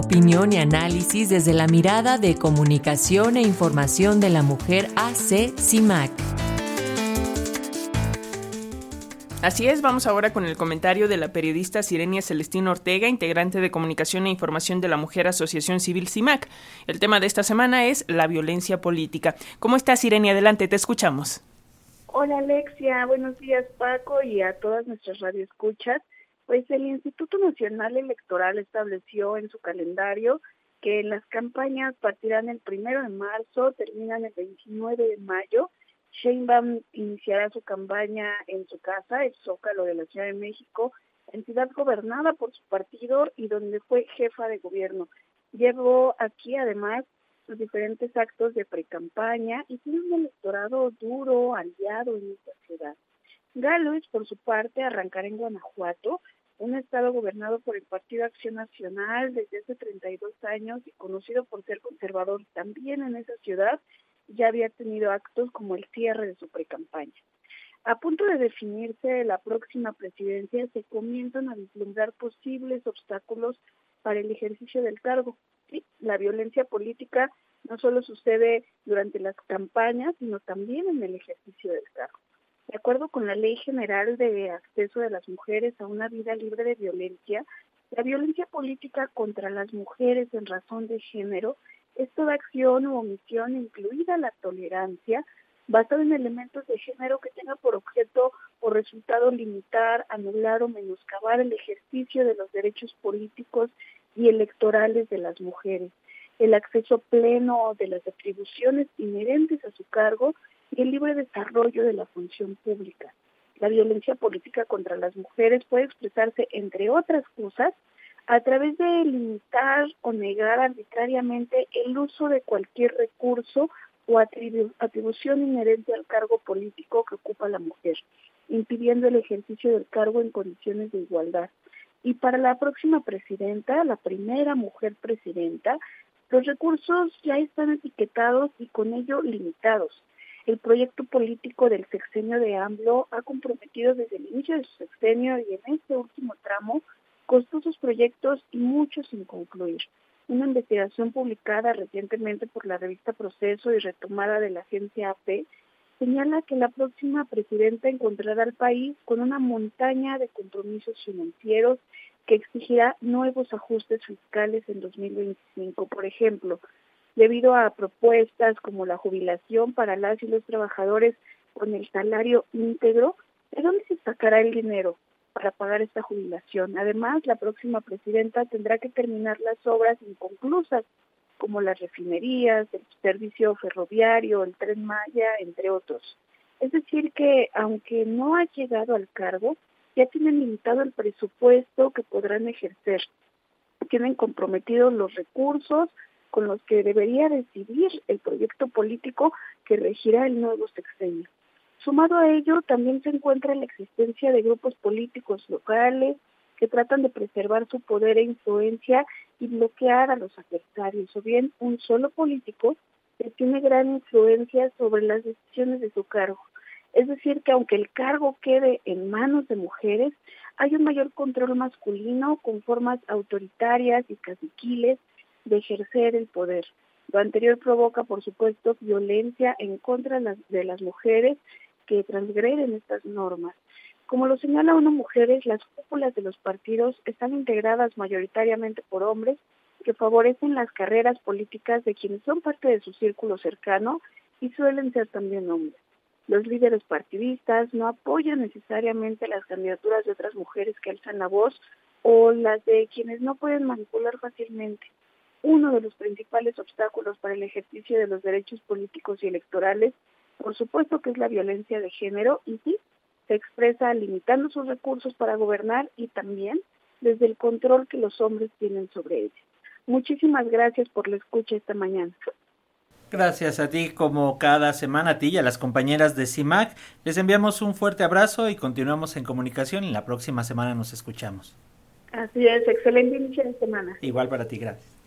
opinión y análisis desde la mirada de comunicación e información de la mujer AC CIMAC. Así es, vamos ahora con el comentario de la periodista Sirenia Celestina Ortega, integrante de Comunicación e Información de la Mujer Asociación Civil CIMAC. El tema de esta semana es la violencia política. ¿Cómo estás, Sirenia? Adelante, te escuchamos. Hola, Alexia. Buenos días, Paco, y a todas nuestras radioescuchas. Pues el Instituto Nacional Electoral estableció en su calendario que las campañas partirán el primero de marzo, terminan el 29 de mayo Sheinbaum iniciará su campaña en su casa, el Zócalo de la Ciudad de México, entidad gobernada por su partido y donde fue jefa de gobierno. Llevó aquí además sus diferentes actos de precampaña y tiene un electorado duro, aliado en esta ciudad. Galois, por su parte, arrancará en Guanajuato, un estado gobernado por el Partido Acción Nacional desde hace 32 años y conocido por ser conservador también en esa ciudad ya había tenido actos como el cierre de su precampaña. A punto de definirse la próxima presidencia, se comienzan a vislumbrar posibles obstáculos para el ejercicio del cargo. La violencia política no solo sucede durante las campañas, sino también en el ejercicio del cargo. De acuerdo con la Ley General de Acceso de las Mujeres a una vida libre de violencia, la violencia política contra las mujeres en razón de género es toda acción u omisión, incluida la tolerancia, basada en elementos de género que tenga por objeto o resultado limitar, anular o menoscabar el ejercicio de los derechos políticos y electorales de las mujeres, el acceso pleno de las atribuciones inherentes a su cargo y el libre desarrollo de la función pública. La violencia política contra las mujeres puede expresarse, entre otras cosas, a través de limitar o negar arbitrariamente el uso de cualquier recurso o atribución inherente al cargo político que ocupa la mujer, impidiendo el ejercicio del cargo en condiciones de igualdad. Y para la próxima presidenta, la primera mujer presidenta, los recursos ya están etiquetados y con ello limitados. El proyecto político del sexenio de AMLO ha comprometido desde el inicio de su sexenio y en este último tramo costosos proyectos y muchos sin concluir. Una investigación publicada recientemente por la revista Proceso y retomada de la agencia AP señala que la próxima presidenta encontrará al país con una montaña de compromisos financieros que exigirá nuevos ajustes fiscales en 2025. Por ejemplo, debido a propuestas como la jubilación para las y los trabajadores con el salario íntegro, ¿de dónde se sacará el dinero? para pagar esta jubilación. Además, la próxima presidenta tendrá que terminar las obras inconclusas, como las refinerías, el servicio ferroviario, el tren Maya, entre otros. Es decir, que aunque no ha llegado al cargo, ya tienen limitado el presupuesto que podrán ejercer. Tienen comprometidos los recursos con los que debería decidir el proyecto político que regirá el nuevo sexenio. Sumado a ello, también se encuentra la existencia de grupos políticos locales que tratan de preservar su poder e influencia y bloquear a los adversarios, o bien un solo político que tiene gran influencia sobre las decisiones de su cargo. Es decir, que aunque el cargo quede en manos de mujeres, hay un mayor control masculino con formas autoritarias y caciquiles de ejercer el poder. Lo anterior provoca, por supuesto, violencia en contra de las mujeres que transgreden estas normas. Como lo señala una mujeres, las cúpulas de los partidos están integradas mayoritariamente por hombres que favorecen las carreras políticas de quienes son parte de su círculo cercano y suelen ser también hombres. Los líderes partidistas no apoyan necesariamente las candidaturas de otras mujeres que alzan la voz o las de quienes no pueden manipular fácilmente. Uno de los principales obstáculos para el ejercicio de los derechos políticos y electorales por supuesto que es la violencia de género y sí, se expresa limitando sus recursos para gobernar y también desde el control que los hombres tienen sobre ella. Muchísimas gracias por la escucha esta mañana. Gracias a ti como cada semana, a ti y a las compañeras de CIMAC. Les enviamos un fuerte abrazo y continuamos en comunicación y la próxima semana nos escuchamos. Así es, excelente inicio de semana. Igual para ti, gracias.